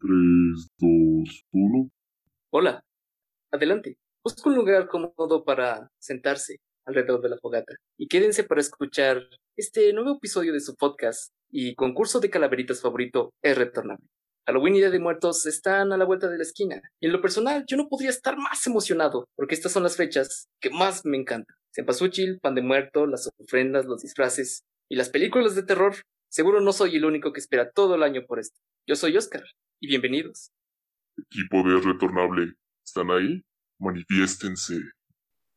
3, 2, 1. Hola, adelante. Busca un lugar cómodo para sentarse alrededor de la fogata y quédense para escuchar este nuevo episodio de su podcast y concurso de calaveritas favorito es retornable. Halloween y Día de Muertos están a la vuelta de la esquina y en lo personal yo no podría estar más emocionado porque estas son las fechas que más me encantan. Cempasúchil, pan de muerto, las ofrendas, los disfraces y las películas de terror. Seguro no soy el único que espera todo el año por esto. Yo soy Oscar y bienvenidos. Equipo de Retornable, ¿están ahí? Manifiéstense.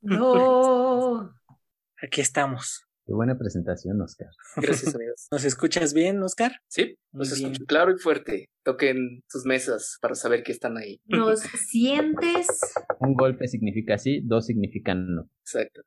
No. Aquí estamos. Qué buena presentación, Oscar. Gracias, amigos. ¿Nos escuchas bien, Oscar? Sí, bien. escucho claro y fuerte. Toquen sus mesas para saber que están ahí. ¿Nos sientes? Un golpe significa sí, dos significan no. Exacto.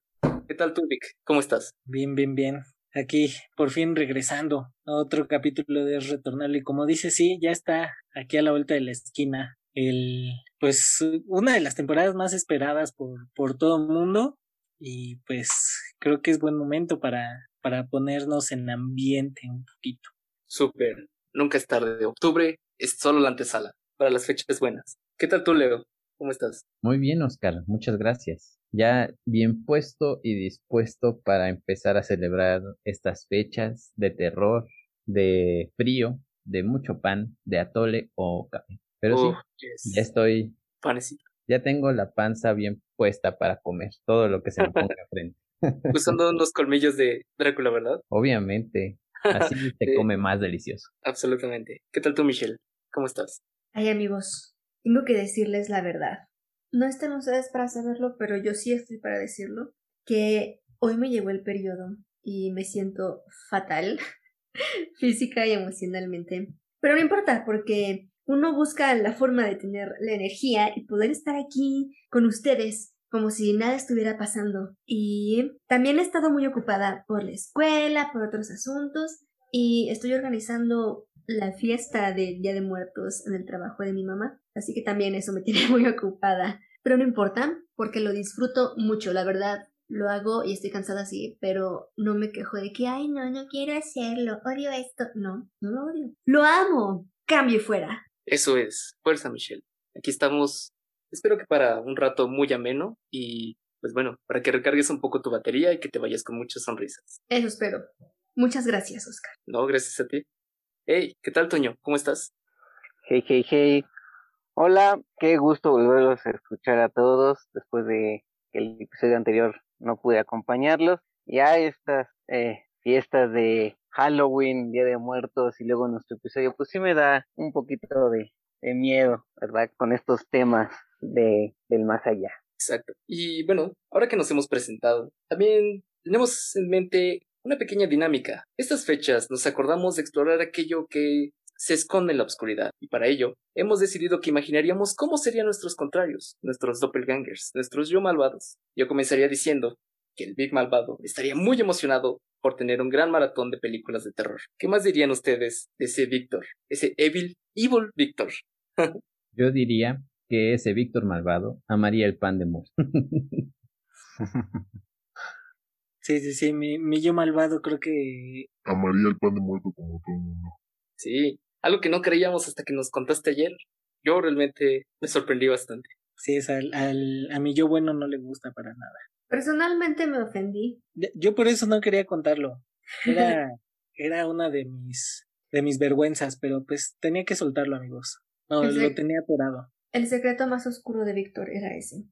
¿Qué tal tú, Vic? ¿Cómo estás? Bien, bien, bien. Aquí, por fin regresando a otro capítulo de Retornable. Y como dice, sí, ya está aquí a la vuelta de la esquina. El, pues, una de las temporadas más esperadas por, por todo el mundo. Y pues, creo que es buen momento para, para ponernos en ambiente un poquito. Súper. Nunca es tarde. Octubre es solo la antesala para las fechas buenas. ¿Qué tal tú, Leo? ¿Cómo estás? Muy bien, Oscar, muchas gracias. Ya bien puesto y dispuesto para empezar a celebrar estas fechas de terror, de frío, de mucho pan, de atole o café. Pero Oh, sí, yes. ya estoy, Panecito. ya tengo la panza bien puesta para comer todo lo que se me ponga enfrente. Usando unos colmillos de Drácula, ¿verdad? Obviamente, así se come más delicioso. Absolutamente. ¿Qué tal tú, Michelle? ¿Cómo estás? Ay, amigos, tengo que decirles la verdad. No están ustedes para saberlo, pero yo sí estoy para decirlo. Que hoy me llegó el periodo y me siento fatal, física y emocionalmente. Pero no importa, porque uno busca la forma de tener la energía y poder estar aquí con ustedes como si nada estuviera pasando. Y también he estado muy ocupada por la escuela, por otros asuntos, y estoy organizando la fiesta del Día de Muertos en el trabajo de mi mamá, así que también eso me tiene muy ocupada. Pero no importa, porque lo disfruto mucho, la verdad. Lo hago y estoy cansada así, pero no me quejo de que, ay, no, no quiero hacerlo, odio esto. No, no lo odio. Lo amo. Cambio y fuera. Eso es. Fuerza, Michelle. Aquí estamos. Espero que para un rato muy ameno y, pues bueno, para que recargues un poco tu batería y que te vayas con muchas sonrisas. Eso espero. Muchas gracias, Oscar. No, gracias a ti. Hey, ¿qué tal, Toño? ¿Cómo estás? Hey, hey, hey. Hola, qué gusto volverlos a escuchar a todos después de que el episodio anterior no pude acompañarlos. Ya estas eh, fiestas de Halloween, Día de Muertos y luego nuestro episodio, pues sí me da un poquito de, de miedo, ¿verdad? Con estos temas de, del más allá. Exacto. Y bueno, ahora que nos hemos presentado, también tenemos en mente una pequeña dinámica. Estas fechas nos acordamos de explorar aquello que se esconde en la oscuridad, y para ello hemos decidido que imaginaríamos cómo serían nuestros contrarios, nuestros doppelgangers, nuestros yo malvados. Yo comenzaría diciendo que el Big Malvado estaría muy emocionado por tener un gran maratón de películas de terror. ¿Qué más dirían ustedes de ese Víctor? Ese Evil, Evil Víctor. Yo diría que ese Víctor malvado amaría el pan de muerto. Sí, sí, sí, mi, mi yo malvado creo que Amaría el pan de muerto como todo el mundo. Sí, algo que no creíamos hasta que nos contaste ayer. Yo realmente me sorprendí bastante. sí, es al, al, a mi yo bueno no le gusta para nada. Personalmente me ofendí. Yo por eso no quería contarlo. Era, era una de mis, de mis vergüenzas, pero pues tenía que soltarlo, amigos. No, lo tenía atorado. El secreto más oscuro de Víctor era ese.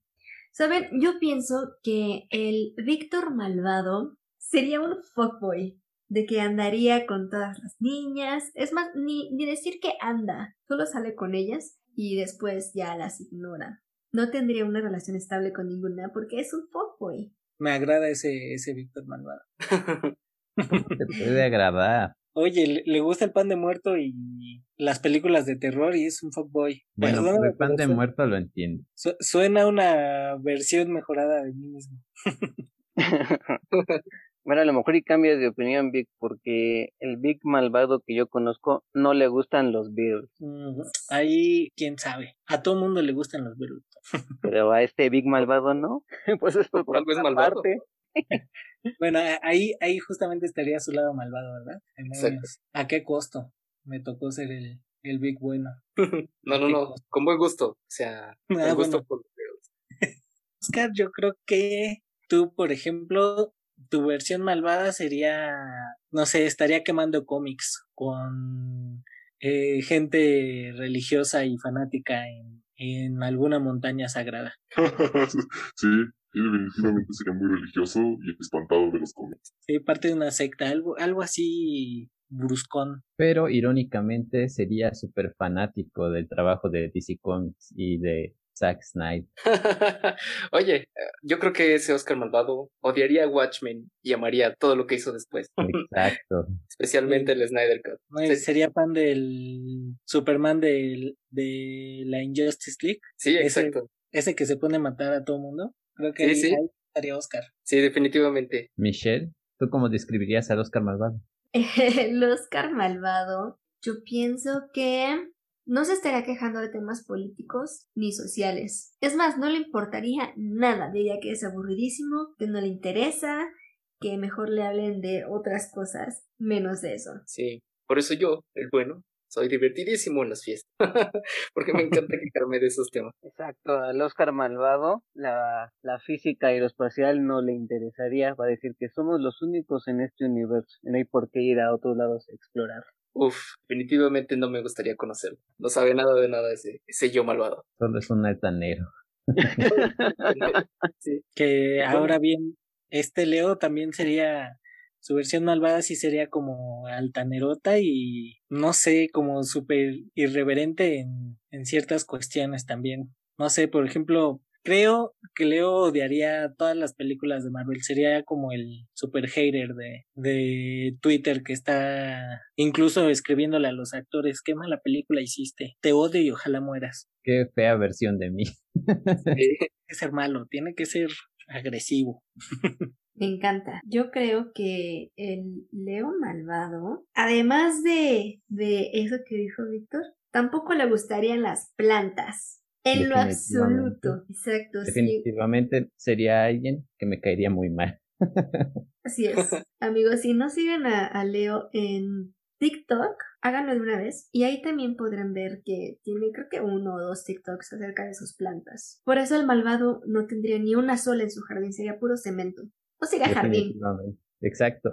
Saben, yo pienso que el Víctor malvado sería un fuckboy, de que andaría con todas las niñas. Es más, ni, ni decir que anda, solo sale con ellas y después ya las ignora. No tendría una relación estable con ninguna porque es un fuckboy. Me agrada ese, ese Víctor malvado. Te puede agradar. Oye, le, le gusta el pan de muerto y las películas de terror y es un fuckboy. Bueno, Perdóname, el pan de muerto lo entiendo. su- suena una versión mejorada de mí mismo. bueno, a lo mejor y cambias de opinión, Vic, porque el Vic malvado que yo conozco no le gustan los Beatles. Mm, Ahí, quién sabe. A todo mundo le gustan los Beatles. pero a este Big Malvado no. pues esto Por algo es malvado. aparte. Bueno, ahí, ahí justamente estaría su lado malvado, ¿verdad? ¿A qué costo? Me tocó ser el, el Big Bueno. no, no, no, con buen gusto. O sea, con Ah, gusto bueno. por. Oscar, yo creo que tú, por ejemplo, tu versión malvada sería, no sé, estaría quemando cómics con eh, gente religiosa y fanática en, en alguna montaña sagrada. sí, definitivamente sería muy religioso y espantado de los cómics. Sí, parte de una secta, algo, algo así bruscón. Pero irónicamente sería súper fanático del trabajo de DC Comics y de Zack Snyder. Oye, eh, yo creo que ese Oscar malvado odiaría a Watchmen y amaría todo lo que hizo después, Exacto. especialmente el Snyder Cut. ¿no? Y Sí. Sería fan del Superman del, de la Injustice League, Sí, Ese- exacto. ese que se pone a matar a todo mundo. Creo que Sí, ahí, sí. ahí estaría Oscar. Sí, definitivamente. Michelle, ¿tú cómo describirías al Oscar Malvado? El Oscar malvado, yo pienso que no se estaría quejando de temas políticos ni sociales. Es más, no le importaría nada. Diría que es aburridísimo, que no le interesa, que mejor le hablen de otras cosas, menos de eso. Sí. Por eso yo, el bueno, soy divertidísimo en las fiestas. Porque me encanta quejarme de esos temas. Exacto, al Oscar malvado, la, la física aeroespacial no le interesaría, va a decir que somos los únicos en este universo y no hay por qué ir a otros lados a explorar. Uf, definitivamente no me gustaría conocerlo. No sabe nada de nada ese, ese yo malvado. Solo es un altanero. Sí. Que ahora bien, este Leo también sería, su versión malvada sí sería como altanerota y no sé, como súper irreverente en, en ciertas cuestiones también. No sé, por ejemplo, creo que Leo odiaría todas las películas de Marvel, sería como el super hater de, de Twitter que está incluso escribiéndole a los actores, qué mala película hiciste, te odio y ojalá mueras. Qué fea versión de mí. Tiene que ser malo, tiene que ser agresivo. Me encanta. Yo creo que el Leo malvado, además de, de eso que dijo Víctor, tampoco le gustarían las plantas. En lo absoluto. Exacto, sí. Definitivamente sería alguien que me caería muy mal. Así es. Amigos, si no siguen a, a Leo en TikTok, háganlo de una vez. Y ahí también podrán ver que tiene creo que uno o dos TikToks acerca de sus plantas. Por eso el malvado no tendría ni una sola en su jardín, sería puro cemento. No sería jardín. Exacto.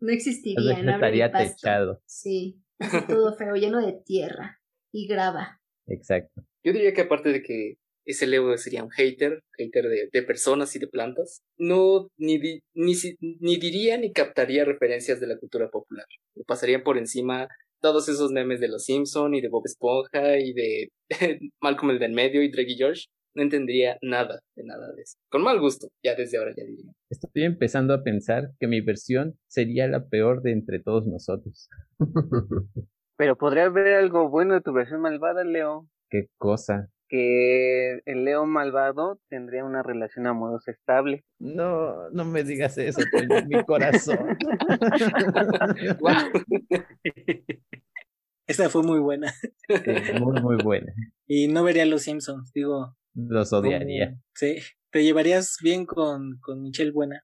no existiría, no estaría pasto. techado. Sí, así todo feo, lleno de tierra y grava. Exacto. Yo diría que aparte de que ese Leo sería un hater, hater de, de personas y de plantas, no ni, di- ni, si- ni diría ni captaría referencias de la cultura popular. Le pasarían por encima todos esos memes de Los Simpson y de Bob Esponja y de Malcolm el de en medio y Drake y George. No entendería nada de nada de eso. Con mal gusto, ya desde ahora ya diría. Estoy empezando a pensar que mi versión sería la peor de entre todos nosotros. Pero podría ver algo bueno de tu versión malvada, Leo. Qué cosa. Que el Leo malvado tendría una relación amorosa estable. No, no me digas eso, Toño, mi corazón. Esa fue muy buena. Sí, muy, muy buena. Y no vería los Simpsons, digo. Los como- odiaría. Sí, te llevarías bien con, con Michelle Buena.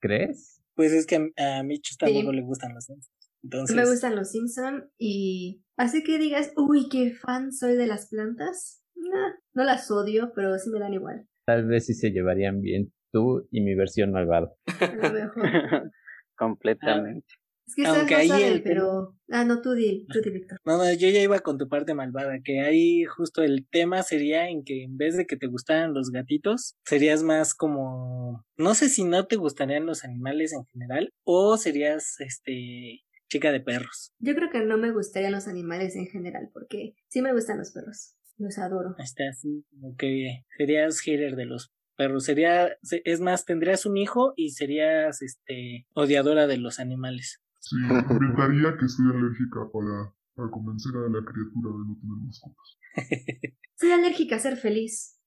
¿Crees? Pues es que a, a Micho tampoco Sí. le gustan los Simpsons. Entonces, Me gustan los Simpson y así que digas, uy, qué fan soy de las plantas. Nah, no las odio, pero sí me dan igual. Tal vez sí se llevarían bien tú y mi versión malvada. A lo mejor. Completamente. Es que Aunque ahí saben, el- pero... Ah, no, tú di, tú di, Víctor. no, no, yo ya iba con tu parte malvada, que ahí justo el tema sería en que en vez de que te gustaran los gatitos, serías más como, no sé si no te gustarían los animales en general, o serías, este, chica de perros. Yo creo que no me gustarían los animales en general, porque sí me gustan los perros. Los adoro. Está así, como que serías hater de los perros. Sería, se- es más, tendrías un hijo y serías, este, odiadora de los animales. Sí, inventaría que soy alérgica para, para convencer a la criatura de no tener mascotas. Soy alérgica a ser feliz.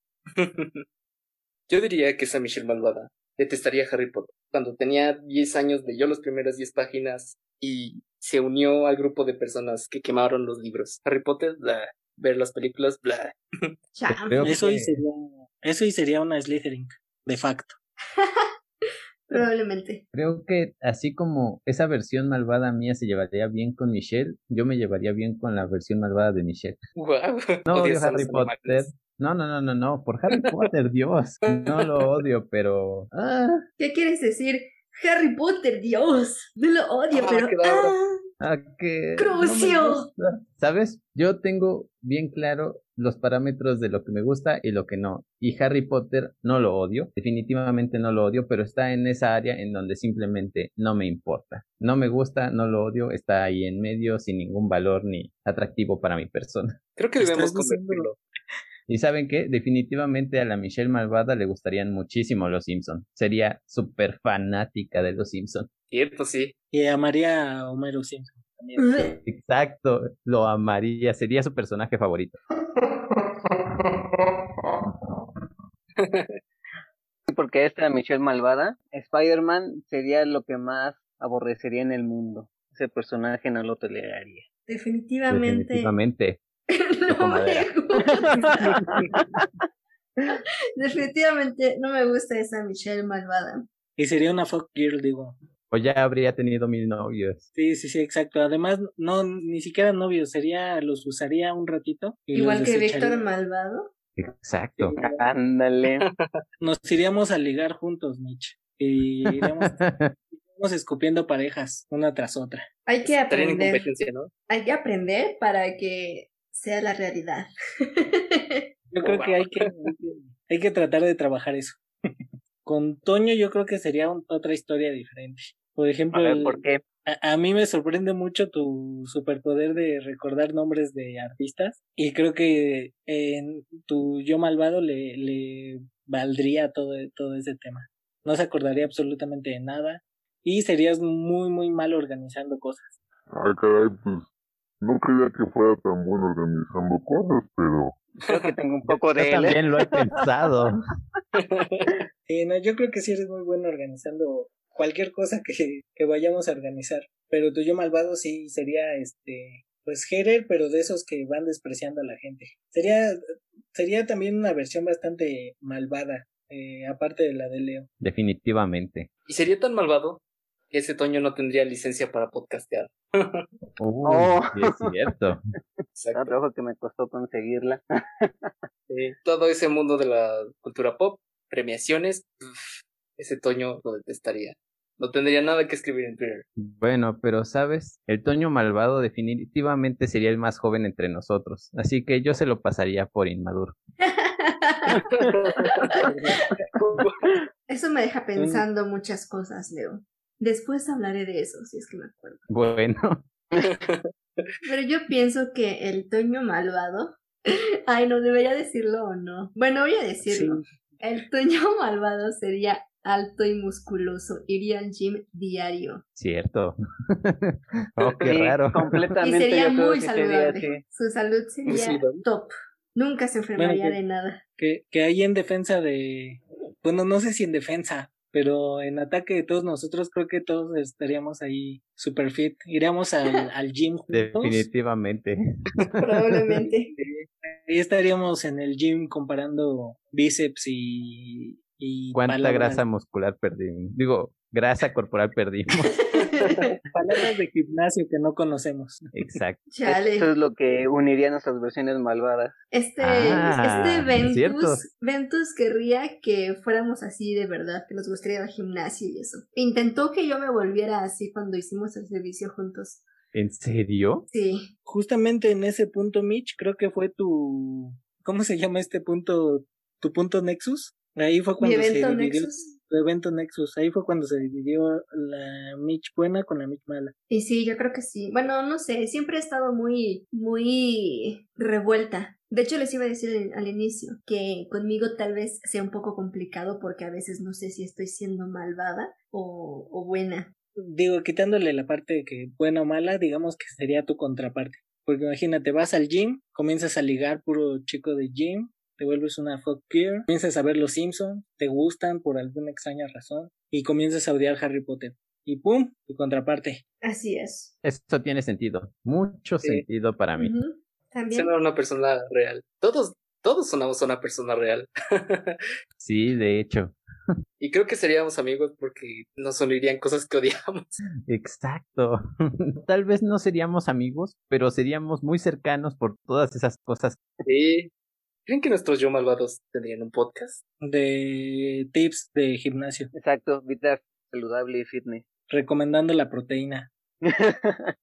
Yo diría que esa Michelle malvada detestaría a Harry Potter. Cuando tenía 10 años leyó las primeras 10 páginas y se unió al grupo de personas que quemaron los libros. Harry Potter, bla. Ver las películas, bla. Eso y que- sería, eso y sería una Slytherin, de facto. Probablemente. Creo que así como esa versión malvada mía se llevaría bien con Michelle, yo me llevaría bien con la versión malvada de Michelle. Wow. No odio Harry Potter. animales. No, no, no, no, no. Por Harry Potter, Dios. No lo odio, pero. Ah, ¿Qué quieres decir? Harry Potter, Dios. No lo odio, Ah, pero. ¡Ah! a que. no me ¡Crucio! ¿Sabes? Yo tengo bien claro los parámetros de lo que me gusta y lo que no. Y Harry Potter no lo odio. Definitivamente no lo odio, pero está en esa área en donde simplemente no me importa. No me gusta, no lo odio. Está ahí en medio sin ningún valor ni atractivo para mi persona. Creo que debemos convertirlo. Y saben qué, definitivamente a la Michelle Malvada le gustarían muchísimo los Simpson. Sería súper fanática de los Simpson. Cierto, sí. Y amaría a Homero Simpson también. Exacto, lo amaría, sería su personaje favorito. Porque esta Michelle Malvada, Spider-Man sería lo que más aborrecería en el mundo. Ese personaje no lo toleraría. Definitivamente. Definitivamente. no me gusta. Definitivamente no me gusta esa Michelle malvada. Y sería una fuck girl, digo. O ya habría tenido mil novios. Sí, sí, sí, exacto. Además, no, ni siquiera novios, sería, los usaría un ratito. Y Igual que. Víctor malvado. Exacto. Ándale. Nos iríamos a ligar juntos, Mitch. Y iríamos, iríamos escupiendo parejas, una tras otra. Hay que aprender. competencia, ¿no? Hay que aprender para que sea la realidad. Yo creo que hay que, hay que, tratar de trabajar eso. Con Toño yo creo que sería un- otra historia diferente. Por ejemplo, A ver, ¿por qué? a, a mí me sorprende mucho tu superpoder de recordar nombres de artistas y creo que en tu yo malvado le, le valdría todo, todo ese tema. No se acordaría absolutamente de nada y serías muy muy mal organizando cosas. Ay, caray, pues no creía que fuera tan bueno organizando cosas, pero Creo que tengo un poco Yo de él. ¿eh? también lo he pensado. Sí, no, yo creo que sí eres muy bueno organizando cualquier cosa que, que vayamos a organizar. Pero tu yo malvado sí sería este pues hater, pero de esos que van despreciando a la gente. Sería sería también una versión bastante malvada, eh, aparte de la de Leo. Definitivamente. Y sería tan malvado ese Toño no tendría licencia para podcastear. Uy, Oh. es cierto. Exacto. Otro ojo que me costó conseguirla. Sí. Todo ese mundo de la cultura pop, premiaciones, uf, ese Toño lo detestaría. No tendría nada que escribir en Twitter. Bueno, pero sabes, el Toño malvado definitivamente sería el más joven entre nosotros, así que yo se lo pasaría por inmaduro. Eso me deja pensando muchas cosas, Leo. Después hablaré de eso, si es que me acuerdo. Bueno, Pero yo pienso que el Toño malvado. Ay, no debería decirlo o no. Bueno, voy a decirlo. El Toño malvado sería alto y musculoso. Iría al gym diario. cierto. oh, qué Sí, Y raro. Completamente. sería yo creo muy sería saludable. Su salud sería Sí, ¿no? top. Nunca se enfermaría Bueno, que- de nada. Que, que ahí en defensa de, bueno, no sé si en defensa, pero en ataque de todos nosotros creo que todos estaríamos ahí super fit. Iríamos al, al gym juntos. Definitivamente. Probablemente. Ahí estaríamos en el gym comparando bíceps y, y ¿Cuánta palabras- grasa muscular perdimos? Digo, grasa corporal perdimos. palabras de gimnasio que no conocemos. Exacto. Chale. Eso es lo que uniría nuestras versiones malvadas. Este, Ah, este. Ventus, Ventus querría que fuéramos así de verdad, que nos gustaría ir al gimnasio y eso. Intentó que yo me volviera así cuando hicimos el servicio juntos. ¿En serio? Sí. Justamente en ese punto, Mitch, creo que fue tu, ¿cómo se llama este punto? Tu punto Nexus. Ahí fue Mi cuando se evento dividió Nexus. Evento Nexus. Ahí fue cuando se dividió la Mitch buena con la Mitch mala. Y sí, yo creo que sí. Bueno, no sé, siempre he estado muy, muy revuelta. De hecho, les iba a decir al- al inicio que conmigo tal vez sea un poco complicado porque a veces no sé si estoy siendo malvada o, o buena. Digo, quitándole la parte de que buena o mala, digamos que sería tu contraparte. Porque imagínate, vas al gym, comienzas a ligar puro chico de gym, te vuelves una fuck girl, comienzas a ver los Simpsons, te gustan por alguna extraña razón, y comienzas a odiar Harry Potter. Y pum, tu contraparte. Así es. Eso tiene sentido. Mucho Sí. sentido para mí. Ujú. También. Ser una persona real. Todos, todos sonamos a una persona real. Sí, de hecho. Y creo que seríamos amigos porque nos unirían cosas que odiamos. Exacto. Tal vez no seríamos amigos, pero seríamos muy cercanos por todas esas cosas. Sí. ¿Creen que nuestros yo malvados tendrían un podcast? De tips de gimnasio, Exacto, vida saludable y fitness. recomendando la proteína.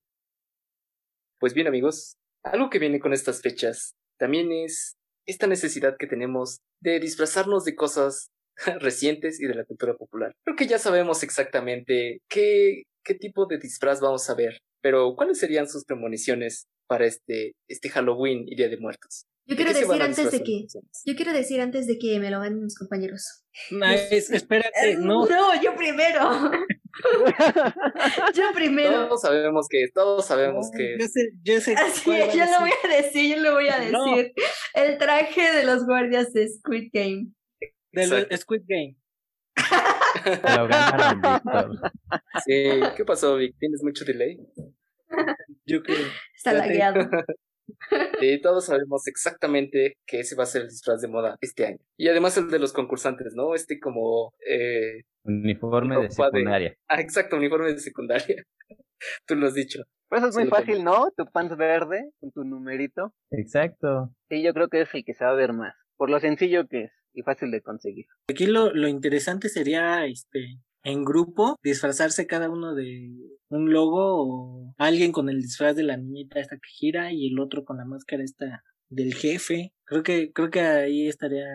Pues bien, amigos, algo que viene con estas fechas también es esta necesidad que tenemos de disfrazarnos de cosas recientes y de la cultura popular. Creo que ya sabemos exactamente qué, qué tipo de disfraz vamos a ver, pero ¿cuáles serían sus premoniciones para este, este Halloween y Día de Muertos? Yo ¿De quiero decir antes de que. Yo quiero decir antes de que me lo manden mis compañeros. Nice, espérate, no. No, yo primero. yo primero. Todos sabemos que, todos sabemos que Yo sé, yo sé Así es, yo lo voy a decir, yo lo voy a No. decir. El traje de los guardias de Squid Game. Del Exacto. Squid Game. Lo ganaron, Víctor. Sí, ¿qué pasó, Vic? ¿Tienes mucho delay? Yo creo. Está lagueado. Sí, todos sabemos exactamente que ese va a ser el disfraz de moda este año. Y además el de los concursantes, ¿no? Este como... Eh... Uniforme de secundaria. Ah, exacto, uniforme de secundaria. Tú lo has dicho. Pues eso es Sí, muy fácil, ¿no? Tu pants verde con tu numerito. Exacto. Sí, yo creo que es el que se va a ver más. Por lo sencillo que es y fácil de conseguir. Aquí lo, lo interesante sería, este, en grupo, disfrazarse cada uno de un logo o alguien con el disfraz de la niñita esta que gira y el otro con la máscara esta del jefe. Creo que, creo que ahí estaría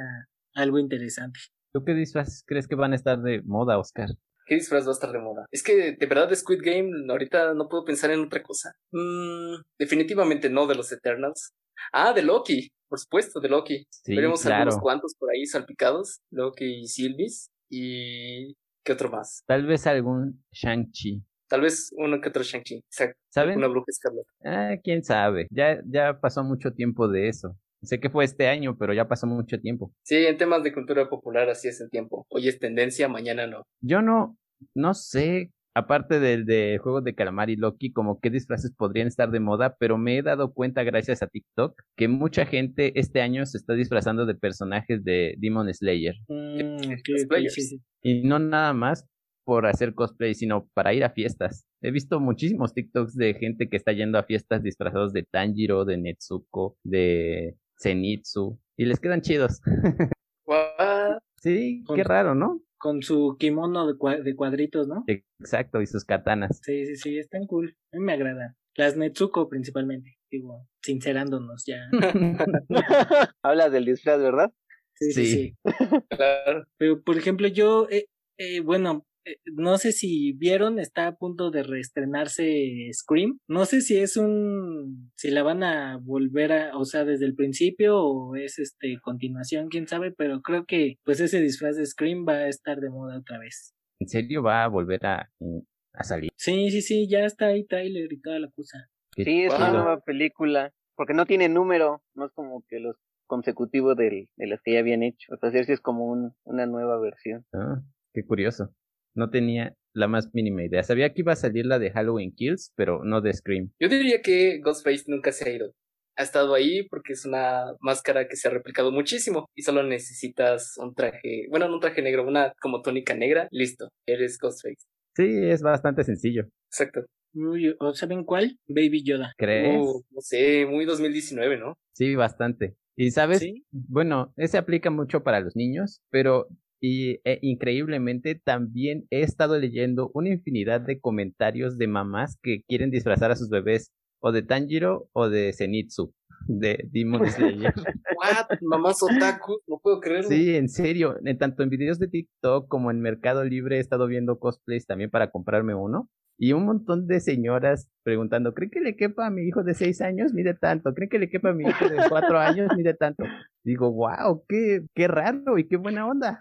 algo interesante. ¿Tú qué disfraces crees que van a estar de moda, Oscar? ¿Qué disfraz va a estar de moda? Es que de verdad de Squid Game ahorita no puedo pensar en otra cosa. Mm, definitivamente no de los Eternals. Ah, de Loki, por supuesto, de Loki. Sí, Veremos claro. algunos cuantos por ahí salpicados. Loki y Sylvis. Y... ¿Qué otro más? Tal vez algún Shang-Chi. Tal vez uno que otro Shang-Chi. ¿Saben? Una bruja escarlata. Ah, quién sabe. Ya, ya pasó mucho tiempo de eso. Sé que fue este año, pero ya pasó mucho tiempo. Sí, en temas de cultura popular así es el tiempo. Hoy es tendencia, mañana no. Yo no, no sé, aparte del de Juegos de Calamar y Loki, como qué disfraces podrían estar de moda, pero me he dado cuenta gracias a TikTok que mucha gente este año se está disfrazando de personajes de Demon Slayer. Mm, sí, sí. Y no nada más por hacer cosplay, sino para ir a fiestas. He visto muchísimos TikToks de gente que está yendo a fiestas disfrazados de Tanjiro, de Netsuko, de Zenitsu, y les quedan chidos. What? sí, Con- qué raro, ¿no? Con su kimono de, cua- de cuadritos, ¿no? Exacto, y sus katanas. Sí, sí, sí, están cool. A mí me agradan. Las Netsuko principalmente, digo, sincerándonos ya. Hablas del disfraz, ¿verdad? Sí, sí, Sí. sí. Claro. Pero, por ejemplo, yo, eh, eh, bueno, no sé si vieron, está a punto de reestrenarse Scream. No sé si es un, si la van a volver a, o sea, desde el principio o es este continuación, quién sabe, pero creo que pues ese disfraz de Scream va a estar de moda otra vez. ¿En serio va a volver a, a salir? Sí, sí, sí, ya está ahí tráiler y toda la cosa. Qué Sí, es una nueva película. Porque no tiene número, no es como que los consecutivos del, de las que ya habían hecho. O sea, sí es como un, una nueva versión. Ah, qué curioso. No tenía la más mínima idea. Sabía que iba a salir la de Halloween Kills, pero no de Scream. Yo diría que Ghostface nunca se ha ido. Ha estado ahí porque es una máscara que se ha replicado muchísimo y solo necesitas un traje, bueno, no un traje negro, una como tónica negra, listo, eres Ghostface. Sí, es bastante sencillo. Exacto. Uy, ¿o ¿Saben cuál? Baby Yoda. ¿Crees? Uh, no sé, muy 2019, ¿no? Sí, bastante. Y sabes, Sí. bueno, ese aplica mucho para los niños, pero y, e, increíblemente también he estado leyendo una infinidad de comentarios de mamás que quieren disfrazar a sus bebés o de Tanjiro o de Zenitsu, de Demon Slayer. What? Mamás otaku, no puedo creerlo. Sí, en serio, en tanto en videos de TikTok como en Mercado Libre he estado viendo cosplays también para comprarme uno. Y un montón de señoras preguntando, ¿cree que le quepa a mi hijo de seis años? Mide tanto. ¿Cree que le quepa a mi hijo de cuatro años? Mide tanto. Digo, wow, qué, qué raro y qué buena onda.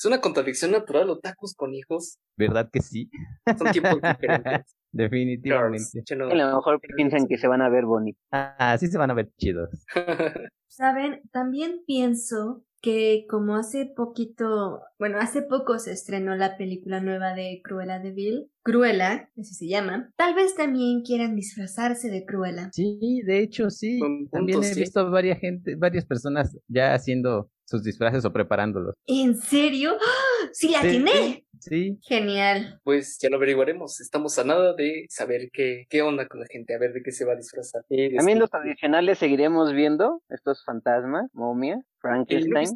Es una contradicción natural, otakus con hijos. ¿Verdad que sí? Son tiempos diferentes. Definitivamente. No. A lo mejor piensan que se van a ver bonitos. Ah, sí se van a ver chidos. Saben, también pienso que como hace poquito, bueno, hace poco se estrenó la película nueva de Cruella de Vil, Cruella, así se llama, tal vez también quieran disfrazarse de Cruella. Sí, de hecho, sí. Punto, También he sí. visto varias gente, varias personas ya haciendo sus disfraces o preparándolos. ¿En serio? ¡Sí la atiné! Sí, Genial. Pues ya lo averiguaremos. Estamos a nada de saber qué, qué onda con la gente, a ver de qué se va a disfrazar. También los tradicionales seguiremos viendo, estos fantasmas, momia, Frankenstein,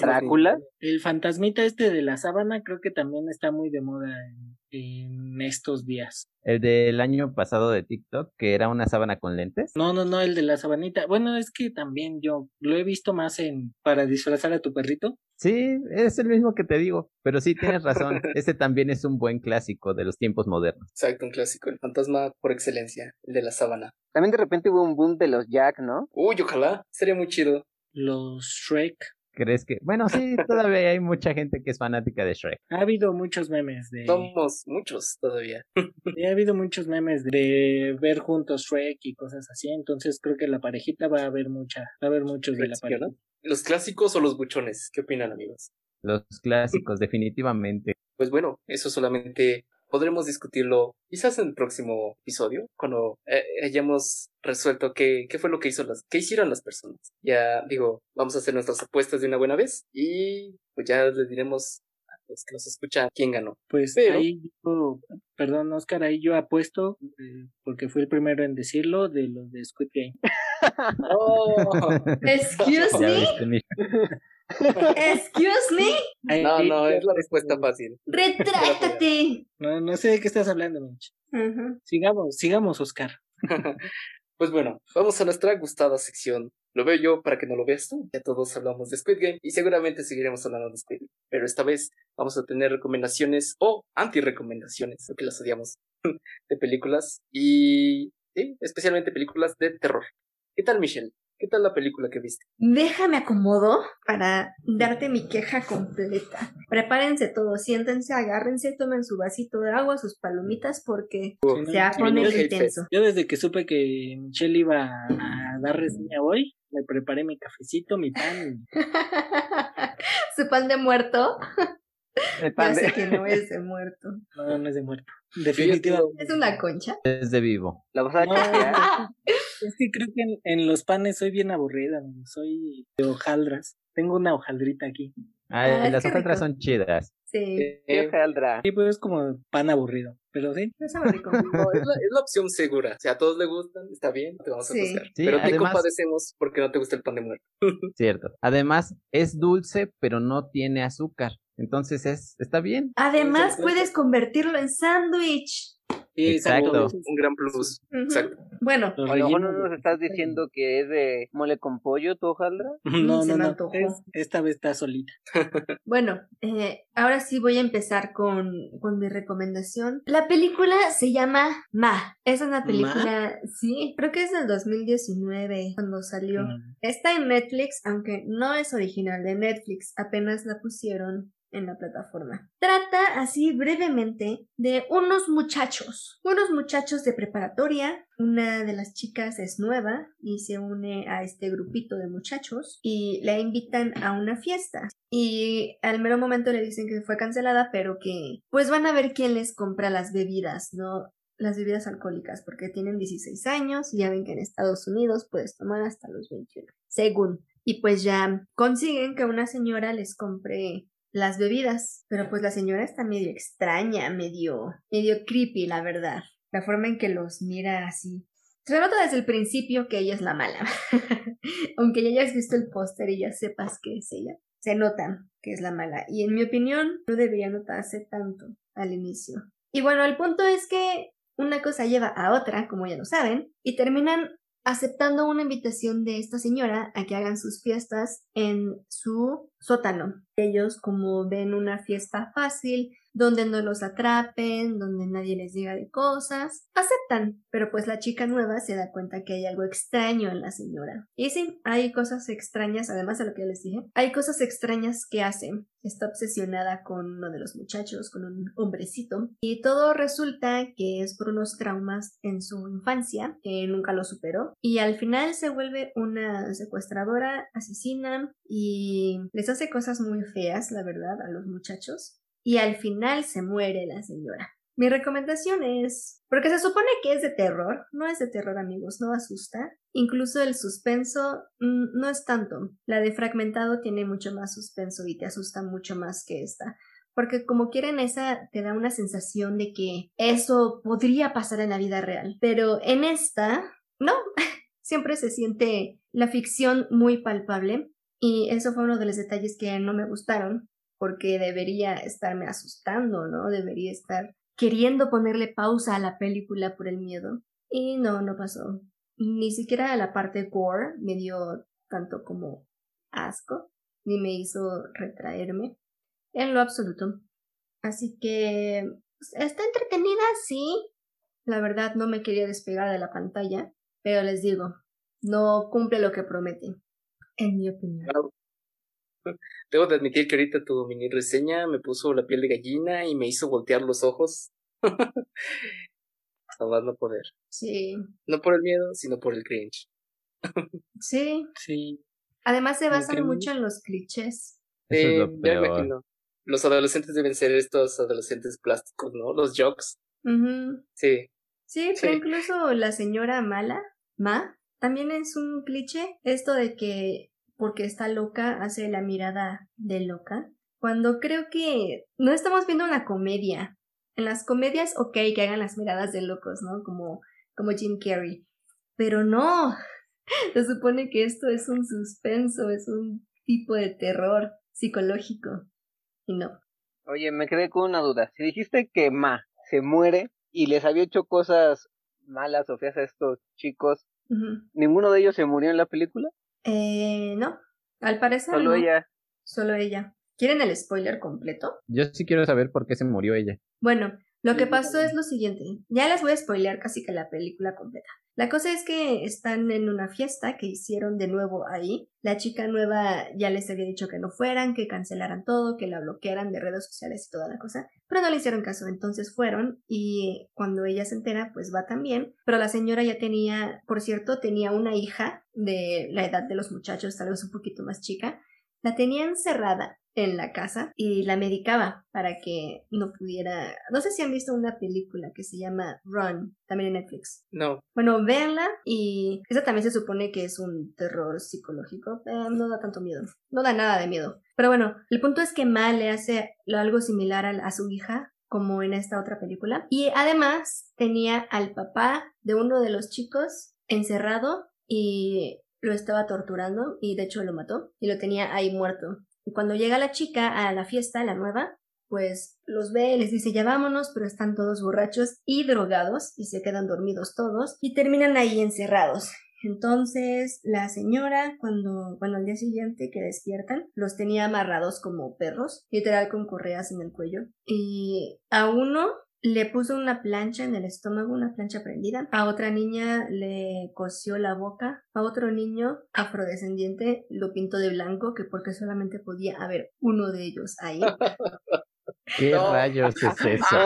Drácula. El fantasmita este de la sábana creo que también está muy de moda en, en estos días. el del año pasado de TikTok, que era una sábana con lentes. No, no, no, el de la sabanita. Bueno, es que también yo lo he visto más en para disfrazar a tu perrito. Sí, es el mismo que te digo, pero sí tienes razón. Ese también es un buen clásico de los tiempos modernos. Exacto, un clásico. El fantasma por excelencia, el de la sábana. También de repente hubo un boom de los Jack, ¿no? Uy, ojalá. Sería muy chido. Los Shrek. ¿Crees que? Bueno, sí, todavía hay mucha gente que es fanática de Shrek. Ha habido muchos memes de. Somos muchos todavía. Ha habido muchos memes de ver juntos Shrek y cosas así. Entonces creo que la parejita va a haber mucha. Va a haber muchos de la pareja. ¿Los clásicos o los buchones? ¿Qué opinan, amigos? Los clásicos, definitivamente. Pues bueno, eso solamente podremos discutirlo quizás en el próximo episodio, cuando eh, hayamos resuelto qué, qué fue lo que hizo las, qué hicieron las personas. Ya digo, vamos a hacer nuestras apuestas de una buena vez y pues ya les diremos los que nos escuchan quién ganó. Pues Pero- ahí yo, perdón Oscar, ahí yo apuesto, eh, porque fui el primero en decirlo, de los de Squid Game. ¡Oh! Excuse me, excuse me, No, no, es la respuesta fácil. retráctate. No, no sé de qué estás hablando, Mitch. Sigamos, sigamos, Oscar. Pues bueno, vamos a nuestra gustada sección. Lo veo yo para que no lo veas tú. Ya todos hablamos de Squid Game y seguramente seguiremos hablando de Squid Game. Pero esta vez vamos a tener recomendaciones o anti-recomendaciones, lo que las odiamos, de películas y sí, especialmente películas de terror. ¿Qué tal, Michelle? ¿Qué tal la película que viste? Déjame acomodo para darte mi queja completa. Prepárense todos, siéntense, agárrense, tomen su vasito de agua, sus palomitas, porque se va a poner intenso. Yo desde que supe que Michelle iba a dar reseña hoy, me preparé mi cafecito, mi pan. y- su pan de muerto. El Ya pan de- sé que no es de muerto. No, no es de muerto. Definitivamente. Es una concha. Es de vivo. La vas a No. Es que creo que en, en los panes soy bien aburrida, soy de hojaldras. Tengo una hojaldrita aquí. Ah, Ah, las hojaldras son chidas. Sí, ¿Qué Eh, hojaldra? Sí, pues es como pan aburrido. Pero sí, no sabe rico. no, es, la, es la opción segura. Si a todos les gustan, está bien, te vamos a juzgar. Sí, Pero te además- compadecemos porque no te gusta el pan de muerto. Cierto. Además, es dulce, pero no tiene azúcar. Entonces es, está bien. Además, puedes convertirlo en sándwich. Exacto. Un gran plus. Exacto. Bueno, Los A lo mejor no nos estás diciendo que es de mole con pollo tu hojaldra. No, se no, no. es- esta vez está solita. Bueno, eh, ahora sí voy a empezar con, con mi recomendación. La película se llama Ma. Es una película, sí, creo que es del 2019 cuando salió. Mm. Está en Netflix, aunque no es original de Netflix, apenas la pusieron en la plataforma. Trata así brevemente de unos muchachos, unos muchachos de preparatoria. Una de las chicas es nueva y se une a este grupito de muchachos y la invitan a una fiesta. Y al mero momento le dicen que fue cancelada, pero que pues van a ver quién les compra las bebidas, ¿no? Las bebidas alcohólicas, porque tienen 16 años y ya ven que en Estados Unidos puedes tomar hasta los 21, según. Y pues ya consiguen que una señora les compre las bebidas, pero pues la señora está medio extraña, medio, medio creepy, la verdad. La forma en que los mira así. Se nota desde el principio que ella es la mala. Aunque ya hayas visto el póster y ya sepas que es ella, se nota que es la mala. Y en mi opinión, no debería notarse tanto al inicio. Y bueno, el punto es que una cosa lleva a otra, como ya lo saben, y terminan aceptando una invitación de esta señora a que hagan sus fiestas en su sótano. Ellos como ven una fiesta fácil, donde no los atrapen, donde nadie les diga de cosas, aceptan, pero pues la chica nueva se da cuenta que hay algo extraño en la señora. Y sí, hay cosas extrañas, además de lo que ya les dije, hay cosas extrañas que hace. Está obsesionada con uno de los muchachos, con un hombrecito, y todo resulta que es por unos traumas en su infancia, que nunca lo superó, y al final se vuelve una secuestradora, asesina, y les hace cosas muy feas, la verdad, a los muchachos y al final se muere la señora. Mi recomendación es, porque se supone que es de terror, no es de terror amigos, no asusta. Incluso el suspenso mm, no es tanto. La de fragmentado tiene mucho más suspenso y te asusta mucho más que esta. porque como quieren esa te da una sensación de que eso podría pasar en la vida real, pero en esta, no, siempre se siente la ficción muy palpable y eso fue uno de los detalles que no me gustaron, porque debería estarme asustando, ¿no? Debería estar queriendo ponerle pausa a la película por el miedo. Y no, no pasó. Ni siquiera la parte gore me dio tanto como asco, ni me hizo retraerme en lo absoluto. Así que pues, está entretenida, sí. La verdad no me quería despegar de la pantalla, pero les digo, no cumple lo que promete, en mi opinión. Debo de admitir que ahorita tu mini reseña me puso la piel de gallina y me hizo voltear los ojos. Jamás no poder. Sí. No por el miedo, sino por el cringe. sí. Sí. Además se basan mucho en los clichés. Eso es lo ya me peor. imagino. Los adolescentes deben ser estos adolescentes plásticos, ¿no? Los jocks. Ujú. Sí. Sí, pero Sí. incluso la señora mala, Ma, también es un cliché. Esto de que porque está loca hace la mirada de loca. Cuando creo que no estamos viendo una comedia. En las comedias, ok, que hagan las miradas de locos, ¿no? Como, como Jim Carrey. Pero no. Se supone que esto es un suspenso, es un tipo de terror psicológico. Y no. Oye, me quedé con una duda. Si dijiste que Ma se muere y les había hecho cosas malas o feas a estos chicos. ¿ninguno de ellos se murió en la película? Eh, no. Al parecer. Solo no. ella. Solo ella. ¿Quieren el spoiler completo? Yo sí quiero saber por qué se murió ella. Bueno, lo que pasó es lo siguiente. Ya les voy a spoilear casi que la película completa. La cosa es que están en una fiesta que hicieron de nuevo ahí. La chica nueva ya les había dicho que no fueran, que cancelaran todo, que la bloquearan de redes sociales y toda la cosa, pero no le hicieron caso. Entonces fueron y cuando ella se entera, pues va también. Pero la señora ya tenía, por cierto, tenía una hija de la edad de los muchachos, tal vez un poquito más chica. La tenía encerrada en la casa y la medicaba para que no pudiera. No sé si han visto una película que se llama Run, también en Netflix. No. Bueno, véanla y esa también se supone que es un terror psicológico. Eh, no da tanto miedo, no da nada de miedo. Pero bueno, el punto es que Ma le hace algo similar a, a su hija como en esta otra película. Y además tenía al papá de uno de los chicos encerrado y lo estaba torturando y de hecho lo mató y lo tenía ahí muerto. Y cuando llega la chica a la fiesta, la nueva, pues los ve, les dice ya vámonos, pero están todos borrachos y drogados y se quedan dormidos todos y terminan ahí encerrados. Entonces la señora cuando, bueno, al día siguiente que despiertan, los tenía amarrados como perros, literal con correas en el cuello. Y a uno le puso una plancha en el estómago, una plancha prendida. A otra niña le cosió la boca. A otro niño afrodescendiente lo pintó de blanco, que porque solamente podía haber uno de ellos ahí. ¿Qué No. rayos es eso?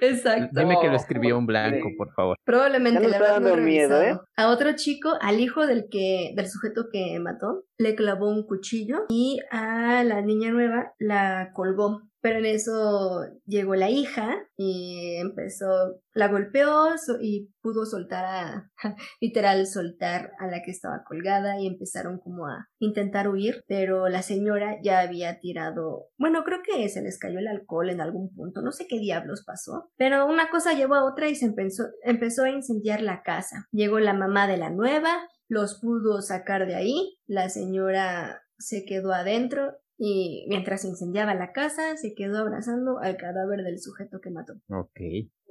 Exacto. Dime que lo escribió un blanco, por favor. Probablemente no he miedo, revisado. A otro chico, al hijo del que, del sujeto que mató, le clavó un cuchillo y a la niña nueva la colgó. Pero en eso llegó la hija y empezó, la golpeó y pudo soltar a, literal soltar a la que estaba colgada y empezaron como a intentar huir, pero la señora ya había tirado, bueno, creo que se les cayó el alcohol en algún punto, no sé qué diablos pasó, pero una cosa llevó a otra y se empezó, empezó a incendiar la casa. Llegó la mamá de la nueva, los pudo sacar de ahí, la señora se quedó adentro y mientras se incendiaba la casa se quedó abrazando al cadáver del sujeto que mató. Ok,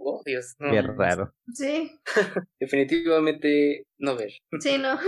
Oh, Dios. No. qué raro. Sí, Definitivamente no ver. sí, no.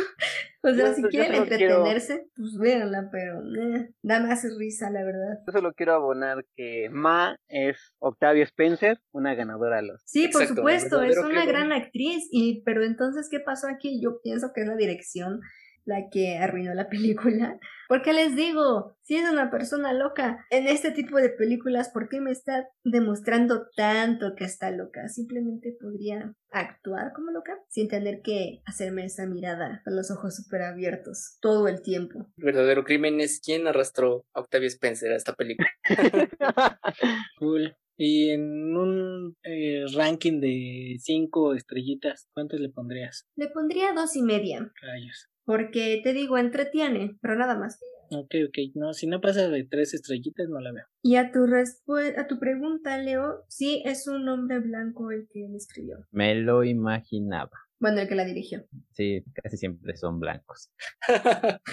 O sea, Yo- si quieren quiero- entretenerse, pues véanla, pero eh, da más risa, la verdad. Yo solo quiero abonar que Ma es Octavia Spencer, una ganadora a los. Sí, por supuesto, es una gran actriz, y pero entonces, ¿qué pasó aquí? Yo pienso que es la dirección la que arruinó la película. Porque les digo, si es una persona loca en este tipo de películas, ¿por qué me está demostrando tanto que está loca? Simplemente podría actuar como loca sin tener que hacerme esa mirada con los ojos súper abiertos todo el tiempo. El verdadero crimen es quién arrastró a Octavia Spencer a esta película. Cool. Y en un eh, ranking de cinco estrellitas, ¿cuántas le pondrías? Le pondría dos y media, Rayos. Porque te digo, entretiene, pero nada más. Ok, ok. No, si no pasa de tres estrellitas, no la veo. Y a tu, a tu pregunta, Leo, sí es un hombre blanco el que escribió. Me lo imaginaba. Bueno, el que la dirigió. Sí, casi siempre son blancos.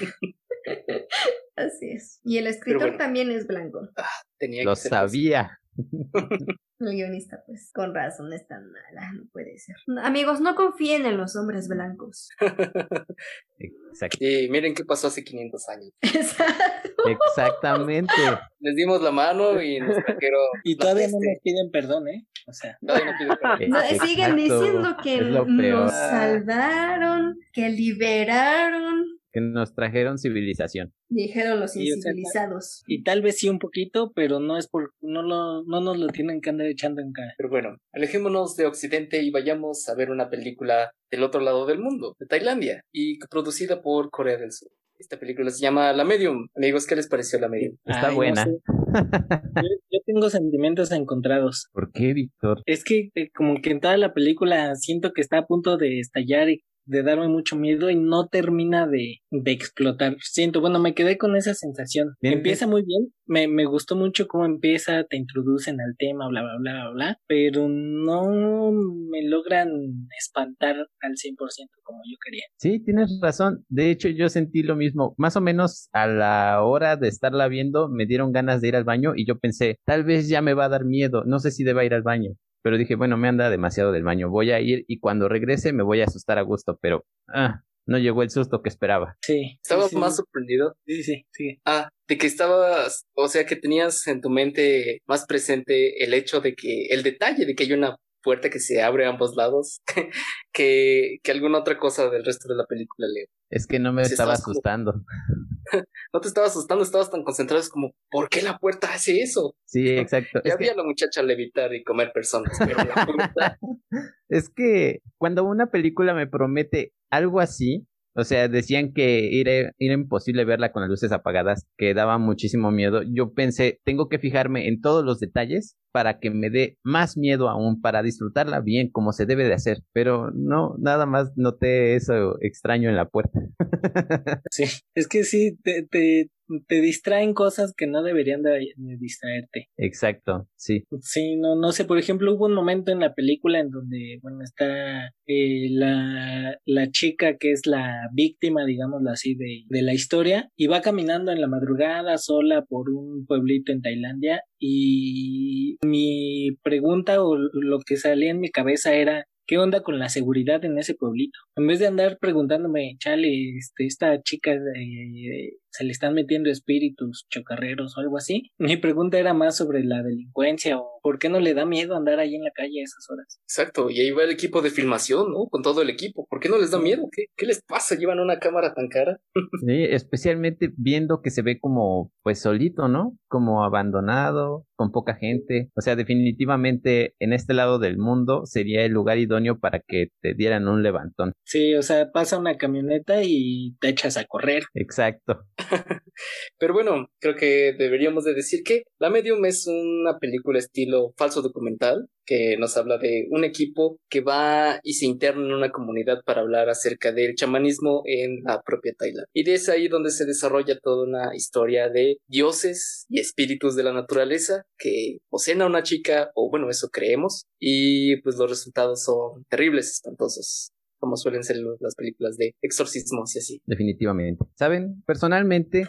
Así es. Y el escritor también es blanco. Ah, tenía lo sabía. El guionista, pues, con razón es tan mala, no puede ser. Amigos, no confíen en los hombres blancos. Exacto. Y miren qué pasó hace 500 años. Exacto. Exactamente. Les dimos la mano y nos trajeron. Y todavía no nos piden perdón, ¿eh? O sea, todavía no piden perdón. Siguen diciendo que nos salvaron, que liberaron, que nos trajeron civilización. Dijeron los incivilizados. y tal vez sí un poquito, pero no es por, no lo, no nos lo tienen que andar echando en cara. Pero bueno, alejémonos de Occidente y vayamos a ver una película del otro lado del mundo, de Tailandia, y producida por Corea del Sur. Esta película se llama La Medium. Amigos, ¿qué les pareció La Medium? Está buena. yo, tengo sentimientos encontrados. ¿Por qué, Víctor? Es que eh, como que en toda la película siento que está a punto de estallar y de darme mucho miedo y no termina de, de explotar. Siento, bueno, me quedé con esa sensación. Empieza muy bien, me, me gustó mucho cómo empieza, te introducen al tema, bla, bla, bla, bla, bla, pero no me logran espantar al 100% como yo quería. Sí, tienes razón. De hecho, yo sentí lo mismo. Más o menos a la hora de estarla viendo, me dieron ganas de ir al baño y yo pensé, tal vez ya me va a dar miedo, no sé si deba ir al baño pero dije, bueno, me anda demasiado del baño, voy a ir y cuando regrese me voy a asustar a gusto, pero ah, no llegó el susto que esperaba. Sí. ¿Estabas más sorprendido? Sí, sí, sí. Ah, de que estabas, o sea, que tenías en tu mente más presente el hecho de que, el detalle de que hay una puerta que se abre a ambos lados que, que alguna otra cosa del resto de la película, Leo. Es que no me estaba asustando. no te estaba asustando, estabas tan concentrado, es como, ¿por qué la puerta hace eso? Sí, exacto. ya había la muchacha levitar y comer personas, pero la puerta... es que cuando una película me promete algo así, o sea, decían que era, imposible verla con las luces apagadas, que daba muchísimo miedo. Yo pensé, tengo que fijarme en todos los detalles para que me dé más miedo aún, para disfrutarla bien, como se debe de hacer. Pero no, nada más noté eso extraño en la puerta. sí, es que sí, te, te, te distraen cosas que no deberían de, distraerte. Exacto, sí. Sí, no, no sé, por ejemplo, hubo un momento en la película en donde, bueno, está eh, la, la chica que es la víctima, digámoslo así, de, de la historia, y va caminando en la madrugada sola por un pueblito en Tailandia, y mi pregunta o lo que salía en mi cabeza era, ¿qué onda con la seguridad en ese pueblito? En vez de andar preguntándome, chale, este, esta chica eh, se le están metiendo espíritus chocarreros o algo así. Mi pregunta era más sobre la delincuencia o por qué no le da miedo andar ahí en la calle a esas horas. Exacto, y ahí va el equipo de filmación, ¿no? Con todo el equipo. ¿Por qué no les da miedo? ¿Qué, qué les pasa? ¿Llevan una cámara tan cara? sí, especialmente viendo que se ve como, pues solito, ¿no? Como abandonado, con poca gente. O sea, definitivamente en este lado del mundo sería el lugar idóneo para que te dieran un levantón. Sí, o sea, pasa una camioneta y te echas a correr. Exacto. Pero bueno, creo que deberíamos de decir que La Medium es una película estilo falso documental que nos habla de un equipo que va y se interna en una comunidad para hablar acerca del chamanismo en la propia Tailandia. Y es ahí donde se desarrolla toda una historia de dioses y espíritus de la naturaleza que poseen a una chica, o bueno, eso creemos, y pues los resultados son terribles, espantosos como suelen ser las películas de exorcismos y así. Definitivamente. Saben, personalmente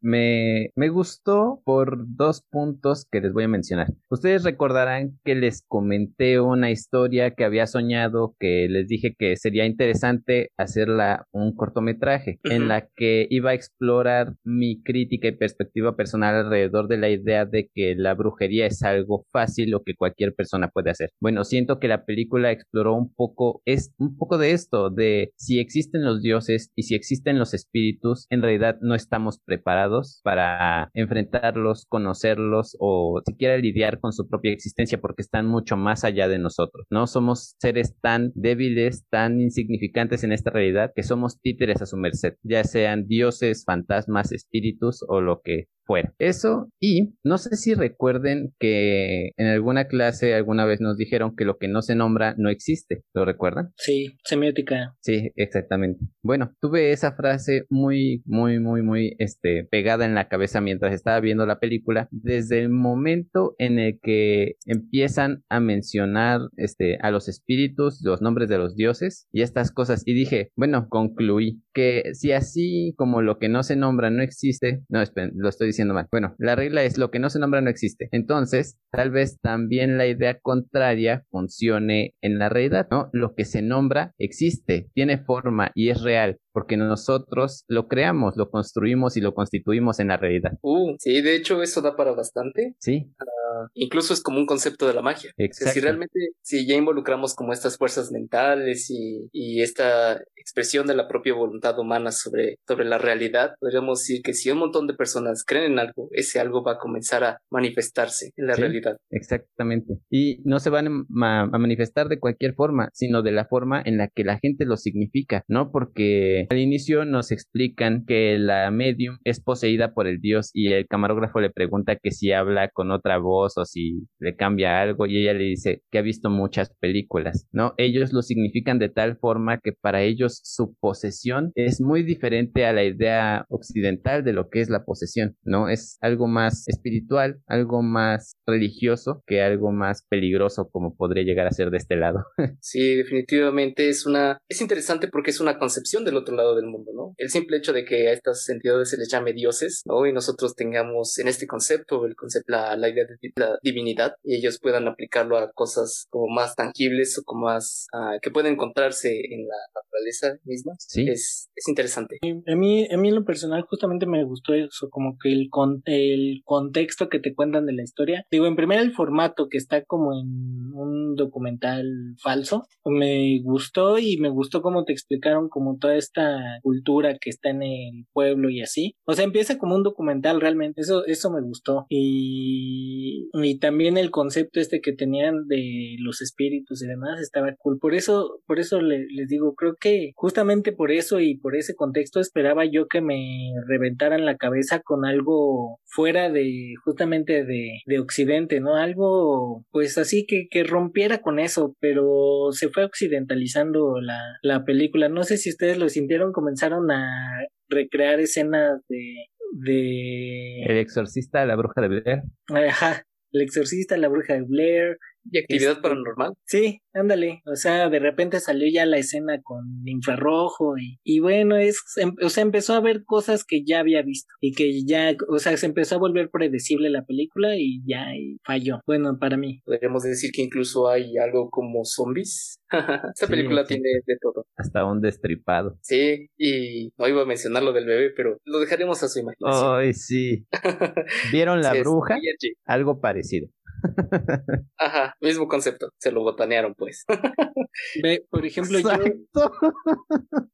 me, me gustó por dos puntos que les voy a mencionar. Ustedes recordarán que les comenté una historia que había soñado, que les dije que sería interesante hacerla un cortometraje, en la que iba a explorar mi crítica y perspectiva personal alrededor de la idea de que la brujería es algo fácil o que cualquier persona puede hacer. Bueno, siento que la película exploró un poco, es un poco de esto, de si existen los dioses y si existen los espíritus, en realidad no estamos preparados para enfrentarlos, conocerlos o siquiera lidiar con su propia existencia porque están mucho más allá de nosotros. No somos seres tan débiles, tan insignificantes en esta realidad que somos títeres a su merced, ya sean dioses, fantasmas, espíritus o lo que fuera. Eso y no sé si recuerden que en alguna clase alguna vez nos dijeron que lo que no se nombra no existe. ¿Lo recuerdan? Sí, semiótica. Sí, exactamente. Bueno, tuve esa frase muy, muy, muy, muy este, pegada en la cabeza mientras estaba viendo la película. Desde el momento en el que empiezan a mencionar este, a los espíritus, los nombres de los dioses y estas cosas. Y dije, bueno, concluí que si así como lo que no se nombra no existe, no, esperen, lo estoy diciendo Bueno, la regla es lo que no se nombra no existe. Entonces, tal vez también la idea contraria funcione en la realidad, ¿no? Lo que se nombra existe, tiene forma y es real porque nosotros lo creamos, lo construimos y lo constituimos en la realidad. Uh, sí, de hecho eso da para bastante. Sí. Uh, incluso es como un concepto de la magia. Exacto. si realmente, si ya involucramos como estas fuerzas mentales y, y, esta expresión de la propia voluntad humana sobre, sobre la realidad, podríamos decir que si un montón de personas creen en algo, ese algo va a comenzar a manifestarse en la sí, realidad. Exactamente. Y no se van a, a manifestar de cualquier forma, sino de la forma en la que la gente lo significa, ¿no? Porque al inicio nos explican que la medium es poseída por el dios y el camarógrafo le pregunta que si habla con otra voz o si le cambia algo y ella le dice que ha visto muchas películas, ¿no? Ellos lo significan de tal forma que para ellos su posesión es muy diferente a la idea occidental de lo que es la posesión, ¿no? Es algo más espiritual, algo más religioso que algo más peligroso como podría llegar a ser de este lado. sí, definitivamente es una es interesante porque es una concepción del otro lado del mundo, ¿no? El simple hecho de que a estas entidades se les llame dioses, ¿no? Y nosotros tengamos en este concepto, el concepto, la, la idea de la divinidad, y ellos puedan aplicarlo a cosas como más tangibles o como más, uh, que pueden encontrarse en la naturaleza misma, sí. es, es interesante. A mí, a mí en lo personal justamente me gustó eso, como que el, con, el contexto que te cuentan de la historia. Digo, en primer el formato que está como en un documental falso, me gustó y me gustó cómo te explicaron como toda esta cultura que está en el pueblo y así. O sea, empieza como un documental realmente. Eso, eso me gustó. Y, y también el concepto este que tenían de los espíritus y demás estaba cool. Por eso, por eso le, les digo, creo que justamente por eso y por ese contexto esperaba yo que me reventaran la cabeza con algo fuera de, justamente de, de Occidente, ¿no? Algo, pues así que, que rompiera con eso, pero se fue occidentalizando la, la película. No sé si ustedes lo sintieron comenzaron a recrear escenas de de el exorcista la bruja de Blair. Ajá el exorcista la bruja de Blair y actividad este, paranormal. Sí, ándale. O sea, de repente salió ya la escena con infrarrojo y, y bueno, es, o sea, empezó a ver cosas que ya había visto y que ya, o sea, se empezó a volver predecible la película y ya y falló. Bueno, para mí. Podríamos decir que incluso hay algo como zombies. Esta sí, película sí. tiene de todo. Hasta un destripado. Sí, y no iba a mencionar lo del bebé, pero lo dejaremos a su imaginación. Ay, sí. ¿Vieron la bruja? Algo parecido. Ajá, mismo concepto. Se lo botanearon, pues. Ve, por ejemplo, Exacto. yo.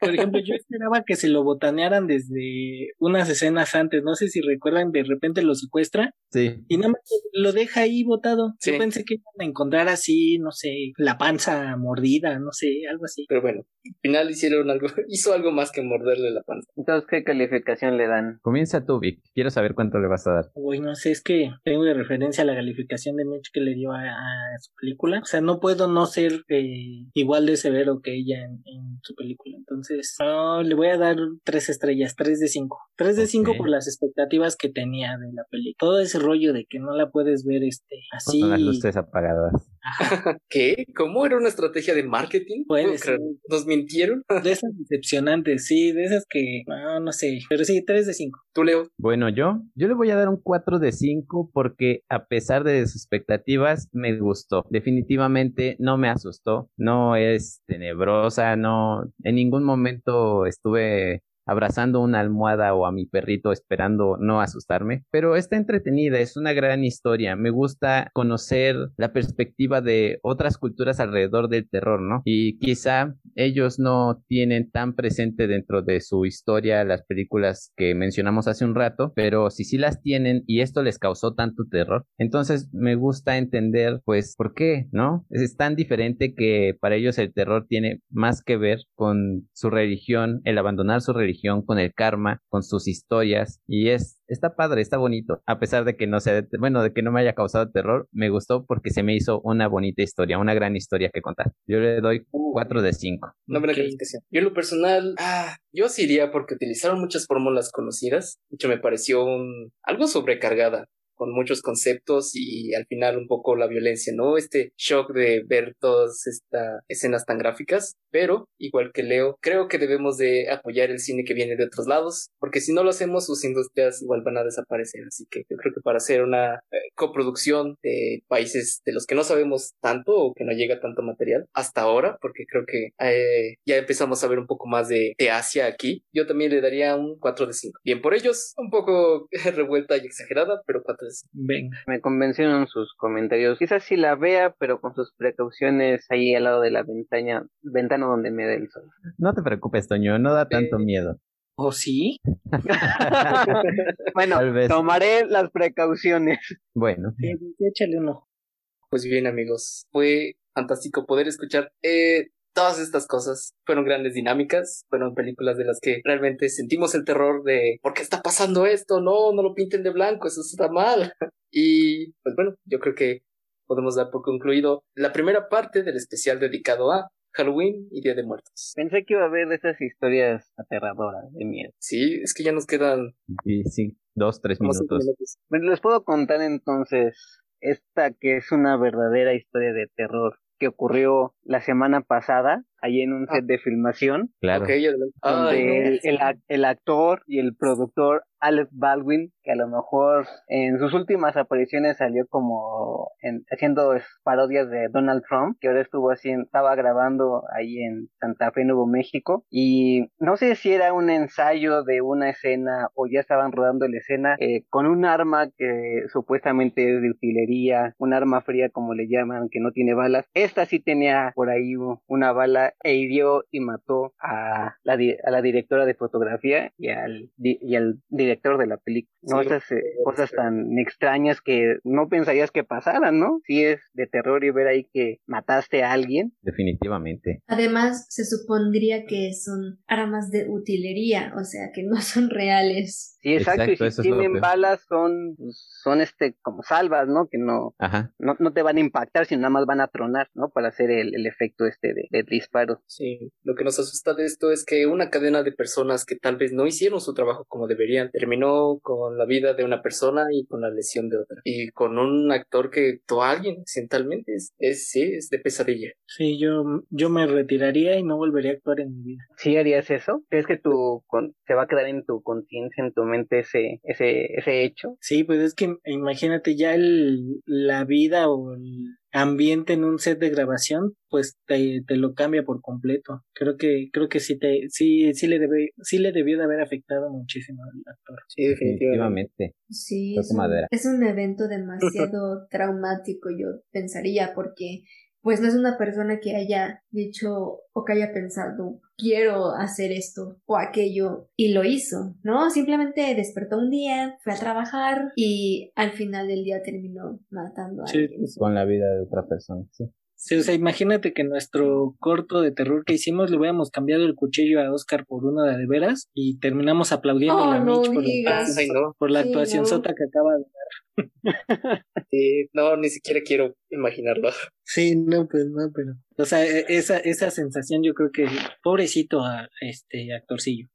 Por ejemplo, yo esperaba que se lo botanearan desde unas escenas antes. No sé si recuerdan, de repente lo secuestra. Sí. Y nada más lo deja ahí botado. Sí. Yo pensé que iban a encontrar así, no sé, la panza mordida, no sé, algo así. Pero bueno, final hicieron algo, hizo algo más que morderle la panza. Entonces, ¿qué calificación le dan? Comienza tú, Vic. Quiero saber cuánto le vas a dar. Uy, no sé, es que tengo de referencia la calificación de Mitch que le dio a, a su película. O sea, no puedo no ser eh, igual de severo que ella en, en su película. Entonces, no, le voy a dar tres estrellas, tres de cinco. Tres de cinco por las expectativas que tenía de la película. Todo ese rollo de que no la puedes ver este así. Con las luces apagadas. ¿Qué? ¿Cómo era una estrategia de marketing? Puede ¿Puedo ser. creer? ¿Nos mintieron? de esas decepcionantes, sí, de esas que no, no sé. Pero sí, tres de cinco. ¿Tú, Leo? Bueno, yo, yo le voy a dar un 4 de 5 porque a pesar de sus expectativas me gustó. Definitivamente no me asustó, no es tenebrosa, no, en ningún momento estuve abrazando una almohada o a mi perrito esperando no asustarme, pero está entretenida, es una gran historia, me gusta conocer la perspectiva de otras culturas alrededor del terror, ¿no? Y quizá ellos no tienen tan presente dentro de su historia las películas que mencionamos hace un rato, pero si sí las tienen y esto les causó tanto terror, entonces me gusta entender pues por qué, ¿no? Es tan diferente que para ellos el terror tiene más que ver con su religión, el abandonar su religión religión, con el karma, con sus historias y es está padre, está bonito, a pesar de que no sea, bueno, de que no me haya causado terror, me gustó porque se me hizo una bonita historia, una gran historia que contar. Yo le doy 4 de 5. Una buena calificación. Yo en lo personal, ah, yo sí iría porque utilizaron muchas fórmulas conocidas. De hecho, me pareció un, algo sobrecargada con muchos conceptos y al final un poco la violencia, ¿no? Este shock de ver todas estas escenas tan gráficas, pero igual que Leo, creo que debemos de apoyar el cine que viene de otros lados, porque si no lo hacemos, sus industrias igual van a desaparecer. Así que yo creo que para hacer una eh, coproducción de países de los que no sabemos tanto o que no llega tanto material hasta ahora, porque creo que eh, ya empezamos a ver un poco más de, de Asia aquí, yo también le daría un 4 de 5. Bien por ellos, un poco revuelta y exagerada, pero 4 de 5. Venga. Me convencieron sus comentarios. Quizás si la vea, pero con sus precauciones ahí al lado de la ventana, ventana donde me dé el sol. No te preocupes, Toño, no da tanto Eh, miedo. ¿O sí? bueno, tomaré las precauciones. Bueno, Sí, sí, échale. Pues bien, amigos, fue fantástico poder escuchar eh, todas estas cosas. Fueron grandes dinámicas, fueron películas de las que realmente sentimos el terror de ¿por qué está pasando esto? No, no lo pinten de blanco, eso está mal. y pues bueno, yo creo que podemos dar por concluido la primera parte del especial dedicado a Halloween y Día de Muertos. Pensé que iba a haber esas historias aterradoras de miedo. Sí, es que ya nos quedan y sí, dos, tres minutos. minutos. Bueno, les puedo contar entonces esta que es una verdadera historia de terror que ocurrió la semana pasada ahí en un Ah. set de filmación Claro. adelante. donde Ay, no. el, el el actor y el productor Alec Baldwin, que a lo mejor en sus últimas apariciones salió como en- haciendo parodias de Donald Trump, que ahora estuvo haciendo, estaba grabando ahí en Santa Fe, Nuevo México, y no sé si era un ensayo de una escena o ya estaban rodando la escena eh, con un arma que supuestamente es de utilería, un arma fría como le llaman, que no tiene balas. Esta sí tenía por ahí una bala e hirió y mató a la, di- a la directora de fotografía y al, di- y al director de la película. No, Sí, esas eh, cosas tan extrañas que no pensarías que pasaran, ¿no? Sí es de terror y ver ahí que mataste a alguien. Definitivamente. Además, se supondría que son armas de utilería, o sea, que no son reales. Sí, exacto, Exacto, y si tienen balas son, son este como salvas, ¿no? Que no, Ajá. no, no te van a impactar, sino nada más van a tronar, ¿no? Para hacer el, el efecto este de, de disparo. Sí, lo que nos asusta de esto es que una cadena de personas que tal vez no hicieron su trabajo como deberían terminó con la vida de una persona y con la lesión de otra. Y con un actor que actuó a alguien accidentalmente. Es, es, sí, es de pesadilla. Sí, yo, yo me retiraría y no volvería a actuar en mi vida. ¿Sí harías eso? ¿Crees que tu, con, se va a quedar en tu conciencia, en tu mente ese, ese, ese hecho? Sí, pues es que imagínate ya el, la vida o el ambiente en un set de grabación, pues te, te lo cambia por completo. Creo que, creo que sí te, sí, sí le debe, sí le debió de haber afectado muchísimo al actor. Sí, definitivamente. Sí, es un, es un evento demasiado traumático, yo pensaría, porque pues no es una persona que haya dicho o que haya pensado, quiero hacer esto o aquello, y lo hizo, ¿no? Simplemente despertó un día, fue a trabajar y al final del día terminó matando a Sí, alguien. Con la vida de otra persona. Sí. Sí, o sea, imagínate que nuestro corto de terror que hicimos le hubiéramos cambiado el cuchillo a Oscar por uno de veras y terminamos aplaudiendo Oh, a no Mitch por, digas. la, Ay, no. por la Sí, actuación no. sota que acaba de Sí, no, ni siquiera quiero imaginarlo. Sí, no, pues no, pero. O sea, e- esa, esa sensación yo creo que pobrecito a este actorcillo.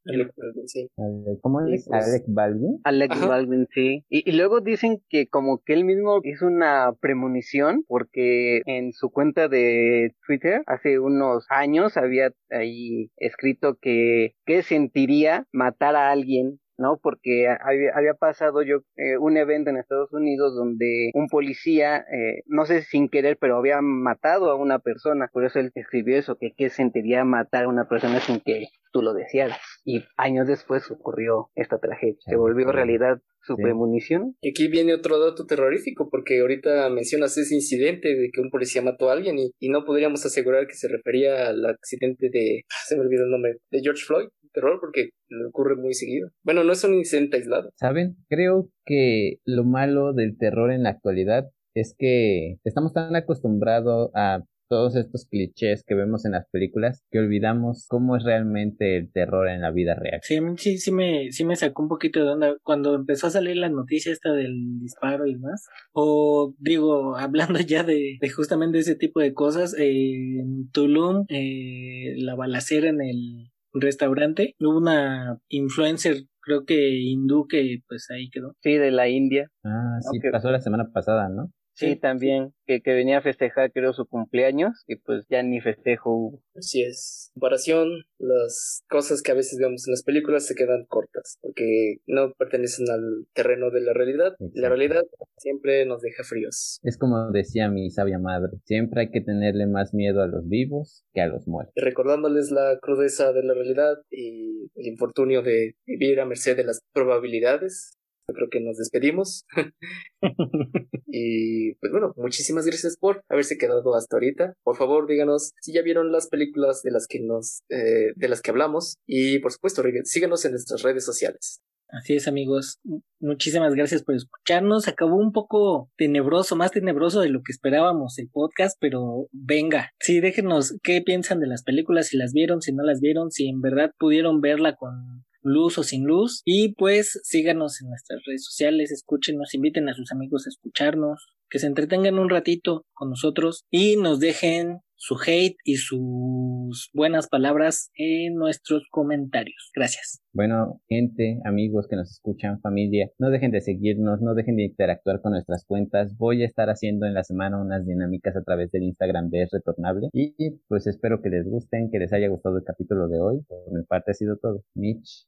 Sí. Ale- ¿Cómo Sí, es? pues. Alec Baldwin. Alec Ajá. Baldwin, sí. Y, y luego dicen que como que él mismo hizo una premonición porque en su cuenta de Twitter hace unos años había ahí escrito que, que sentiría matar a alguien ¿no? Porque había, había pasado yo eh, un evento en Estados Unidos donde un policía, eh, no sé si sin querer, pero había matado a una persona. Por eso él escribió eso, que qué sentiría matar a una persona sin que tú lo desearas. Y años después ocurrió esta tragedia. Se volvió realidad su Sí. premonición. Y aquí viene otro dato terrorífico, porque ahorita mencionas ese incidente de que un policía mató a alguien y, y no podríamos asegurar que se refería al accidente de, se me olvidó el nombre, de George Floyd, terror, porque le ocurre muy seguido. Bueno, no es un incidente aislado. ¿Saben? Creo que lo malo del terror en la actualidad es que estamos tan acostumbrados a todos estos clichés que vemos en las películas que olvidamos cómo es realmente el terror en la vida real. Sí, a mí sí, sí me, sí me sacó un poquito de onda cuando empezó a salir la noticia esta del disparo y demás. O digo, hablando ya de, de justamente ese tipo de cosas, eh, en Tulum, eh, la balacera en el restaurante, hubo una influencer creo que hindú que pues ahí quedó. Sí, de la India. Ah, sí, Ok. pasó la semana pasada, ¿no? Sí, también, que, que venía a festejar creo su cumpleaños y pues ya ni festejo hubo. Así es. En comparación, las cosas que a veces vemos en las películas se quedan cortas porque no pertenecen al terreno de la realidad. Y La Exacto. realidad siempre nos deja fríos. Es como decía mi sabia madre, siempre hay que tenerle más miedo a los vivos que a los muertos. Y recordándoles la crudeza de la realidad y el infortunio de vivir a merced de las probabilidades. Yo creo que nos despedimos. Y pues bueno, muchísimas gracias por haberse quedado hasta ahorita. Por favor, díganos si ya vieron las películas de las que nos, eh, de las que hablamos. Y por supuesto, síganos en nuestras redes sociales. Así es, amigos. Muchísimas gracias por escucharnos. Acabó un poco tenebroso, más tenebroso de lo que esperábamos el podcast, pero venga. Sí, déjenos qué piensan de las películas, si las vieron, si no las vieron, si en verdad pudieron verla con luz o sin luz. Y pues síganos en nuestras redes sociales, escúchenos, inviten a sus amigos a escucharnos, que se entretengan un ratito con nosotros y nos dejen su hate y sus buenas palabras en nuestros comentarios. Gracias. Bueno, gente, amigos que nos escuchan, familia, no dejen de seguirnos, no dejen de interactuar con nuestras cuentas. Voy a estar haciendo en la semana unas dinámicas a través del Instagram de Retornable. Y pues espero que les gusten, que les haya gustado el capítulo de hoy. Por mi parte ha sido todo. Mitch.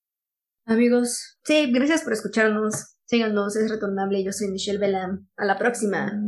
Amigos, sí, gracias por escucharnos. Síganos, es retornable. Yo soy Michelle Vela. A la próxima.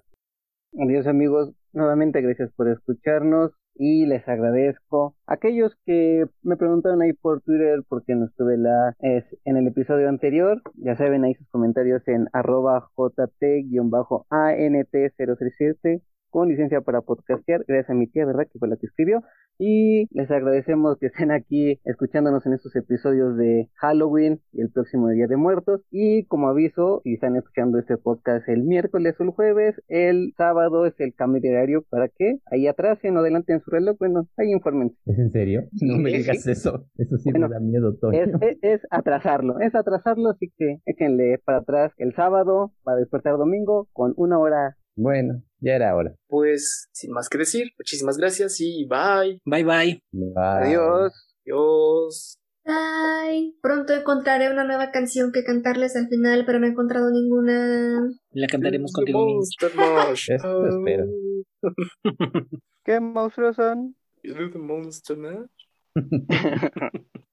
Adiós amigos, nuevamente gracias por escucharnos y les agradezco. Aquellos que me preguntaron ahí por Twitter porque no estuve la, es, en el episodio anterior, ya saben ahí sus comentarios en arroba jt-ant037 con licencia para podcastear, gracias a mi tía, ¿verdad? Que fue la que escribió. Y les agradecemos que estén aquí escuchándonos en estos episodios de Halloween y el próximo Día de Muertos. Y como aviso, si están escuchando este podcast el miércoles o el jueves, el sábado es el cambio de horario para que ahí atrás, en adelante en su reloj, bueno, ahí infórmense. ¿Es en serio? No me digas eso. Eso sí Bueno, me da miedo, Toño. Es, es, es atrasarlo, es atrasarlo, así que échenle para atrás el sábado para despertar domingo con una hora. Bueno, ya era hora. Pues sin más que decir, muchísimas gracias y bye. Bye bye. Bye. Adiós. Adiós. Bye. Pronto encontraré una nueva canción que cantarles al final, pero no he encontrado ninguna. La cantaremos contigo mismo. Monster Mash. Eso espero. ¿Qué monstruos son? You do the Monster Mash.